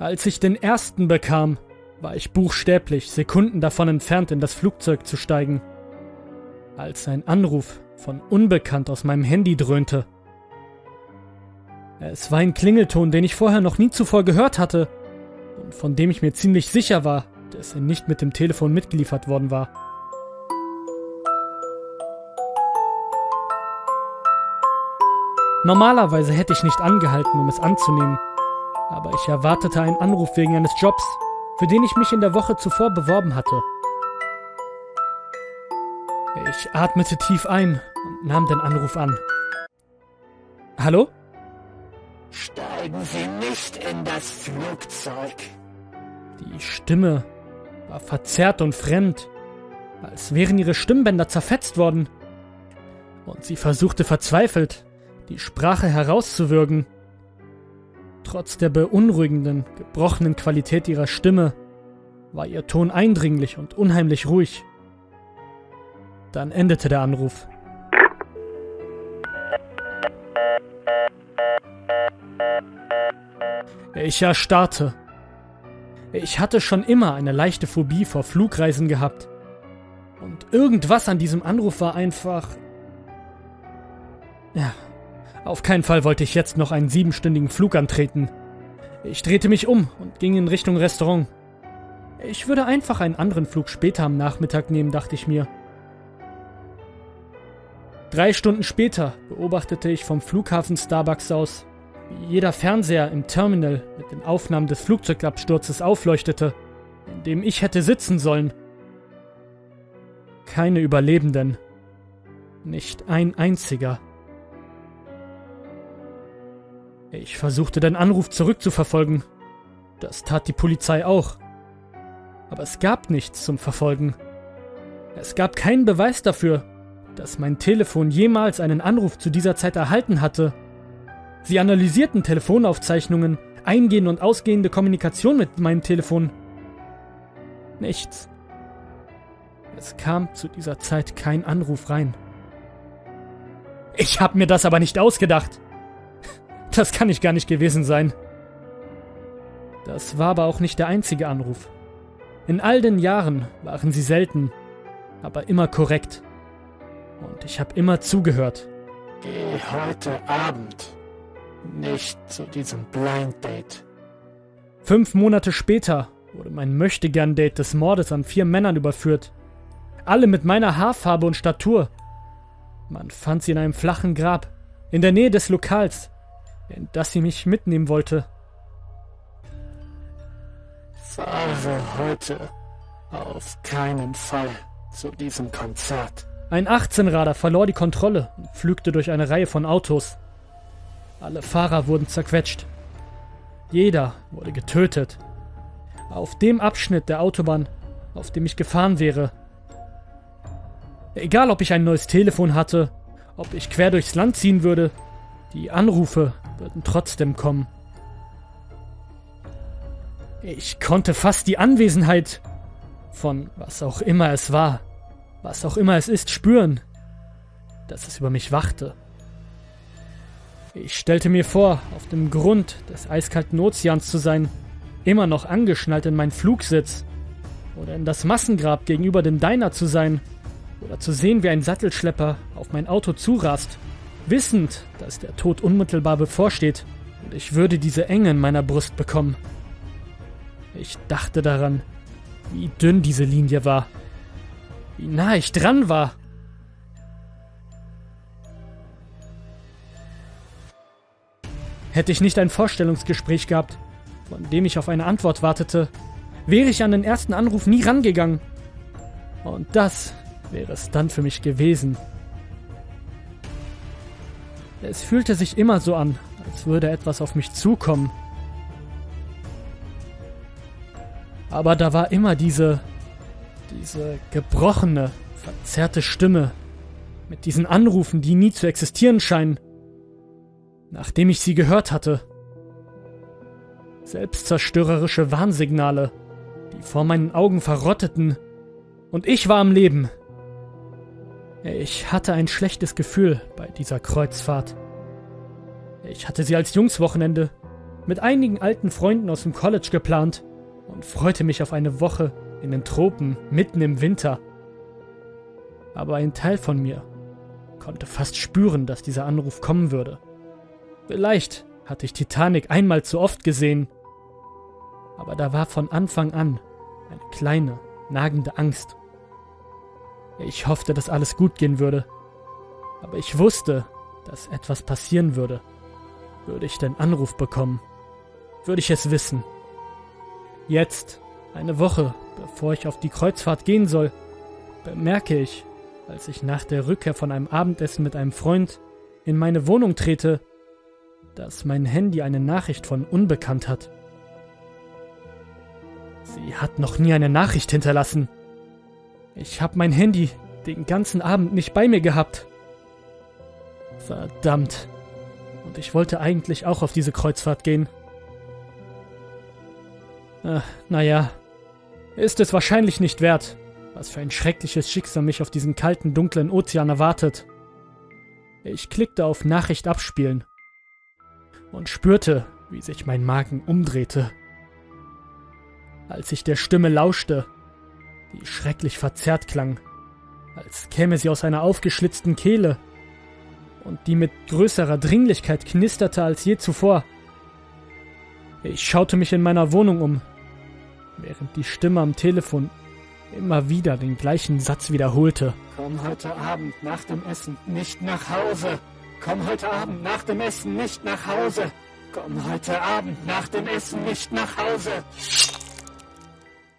Als ich den ersten bekam, war ich buchstäblich Sekunden davon entfernt, in das Flugzeug zu steigen. Als ein Anruf von Unbekannt aus meinem Handy dröhnte. Es war ein Klingelton, den ich vorher noch nie zuvor gehört hatte und von dem ich mir ziemlich sicher war, dass er nicht mit dem Telefon mitgeliefert worden war. Normalerweise hätte ich nicht angehalten, um es anzunehmen, aber ich erwartete einen Anruf wegen eines Jobs, für den ich mich in der Woche zuvor beworben hatte. Ich atmete tief ein und nahm den Anruf an. Hallo? Steigen Sie nicht in das Flugzeug. Die Stimme war verzerrt und fremd, als wären ihre Stimmbänder zerfetzt worden. Und sie versuchte verzweifelt, die Sprache herauszuwürgen. Trotz der beunruhigenden, gebrochenen Qualität ihrer Stimme war ihr Ton eindringlich und unheimlich ruhig. Dann endete der Anruf. Ich erstarrte. Ich hatte schon immer eine leichte Phobie vor Flugreisen gehabt. Und irgendwas an diesem Anruf war einfach... Ja, auf keinen Fall wollte ich jetzt noch einen siebenstündigen Flug antreten. Ich drehte mich um und ging in Richtung Restaurant. Ich würde einfach einen anderen Flug später am Nachmittag nehmen, dachte ich mir. Drei Stunden später beobachtete ich vom Flughafen Starbucks aus, wie jeder Fernseher im Terminal mit den Aufnahmen des Flugzeugabsturzes aufleuchtete, in dem ich hätte sitzen sollen. Keine Überlebenden. Nicht ein einziger. Ich versuchte den Anruf zurückzuverfolgen. Das tat die Polizei auch. Aber es gab nichts zum Verfolgen. Es gab keinen Beweis dafür, dass mein Telefon jemals einen Anruf zu dieser Zeit erhalten hatte. Sie analysierten Telefonaufzeichnungen, eingehende und ausgehende Kommunikation mit meinem Telefon. Nichts. Es kam zu dieser Zeit kein Anruf rein. Ich hab mir das aber nicht ausgedacht. Das kann ich gar nicht gewesen sein. Das war aber auch nicht der einzige Anruf. In all den Jahren waren sie selten, aber immer korrekt. Und ich habe immer zugehört. Geh heute Abend nicht zu diesem Blind Date. Fünf Monate später wurde mein Möchtegern-Date des Mordes an vier Männern überführt. Alle mit meiner Haarfarbe und Statur. Man fand sie in einem flachen Grab, in der Nähe des Lokals, in das sie mich mitnehmen wollte. Fahre heute auf keinen Fall zu diesem Konzert. Ein 18-Rader verlor die Kontrolle und flügte durch eine Reihe von Autos. Alle Fahrer wurden zerquetscht. Jeder wurde getötet. Auf dem Abschnitt der Autobahn, auf dem ich gefahren wäre. Egal, ob ich ein neues Telefon hatte, ob ich quer durchs Land ziehen würde, die Anrufe würden trotzdem kommen. Ich konnte fast die Anwesenheit von was auch immer es war, was auch immer es ist, spüren, dass es über mich wachte. Ich stellte mir vor, auf dem Grund des eiskalten Ozeans zu sein, immer noch angeschnallt in meinen Flugsitz, oder in das Massengrab gegenüber dem Diner zu sein, oder zu sehen, wie ein Sattelschlepper auf mein Auto zurast, wissend, dass der Tod unmittelbar bevorsteht und ich würde diese Enge in meiner Brust bekommen. Ich dachte daran, wie dünn diese Linie war, wie nah ich dran war. Hätte ich nicht ein Vorstellungsgespräch gehabt, von dem ich auf eine Antwort wartete, wäre ich an den ersten Anruf nie rangegangen. Und das wäre es dann für mich gewesen. Es fühlte sich immer so an, als würde etwas auf mich zukommen. Aber da war immer diese, diese gebrochene, verzerrte Stimme mit diesen Anrufen, die nie zu existieren scheinen, nachdem ich sie gehört hatte. Selbstzerstörerische Warnsignale, die vor meinen Augen verrotteten, und ich war am Leben. Ich hatte ein schlechtes Gefühl bei dieser Kreuzfahrt. Ich hatte sie als Jungswochenende mit einigen alten Freunden aus dem College geplant und freute mich auf eine Woche in den Tropen mitten im Winter. Aber ein Teil von mir konnte fast spüren, dass dieser Anruf kommen würde. Vielleicht hatte ich Titanic einmal zu oft gesehen, aber da war von Anfang an eine kleine, nagende Angst. Ich hoffte, dass alles gut gehen würde, aber ich wusste, dass etwas passieren würde. Würde ich den Anruf bekommen? Würde ich es wissen? Jetzt, eine Woche bevor ich auf die Kreuzfahrt gehen soll, bemerke ich, als ich nach der Rückkehr von einem Abendessen mit einem Freund in meine Wohnung trete, dass mein Handy eine Nachricht von Unbekannt hat. Sie hat noch nie eine Nachricht hinterlassen. Ich habe mein Handy den ganzen Abend nicht bei mir gehabt. Verdammt. Und ich wollte eigentlich auch auf diese Kreuzfahrt gehen. Äh, naja, ist es wahrscheinlich nicht wert. Was für ein schreckliches Schicksal mich auf diesem kalten, dunklen Ozean erwartet. Ich klickte auf Nachricht abspielen und spürte, wie sich mein Magen umdrehte. Als ich der Stimme lauschte, die schrecklich verzerrt klang, als käme sie aus einer aufgeschlitzten Kehle und die mit größerer Dringlichkeit knisterte als je zuvor. Ich schaute mich in meiner Wohnung um, während die Stimme am Telefon immer wieder den gleichen Satz wiederholte. Komm heute Abend nach dem Essen nicht nach Hause. Komm heute Abend nach dem Essen nicht nach Hause. Komm heute Abend nach dem Essen nicht nach Hause.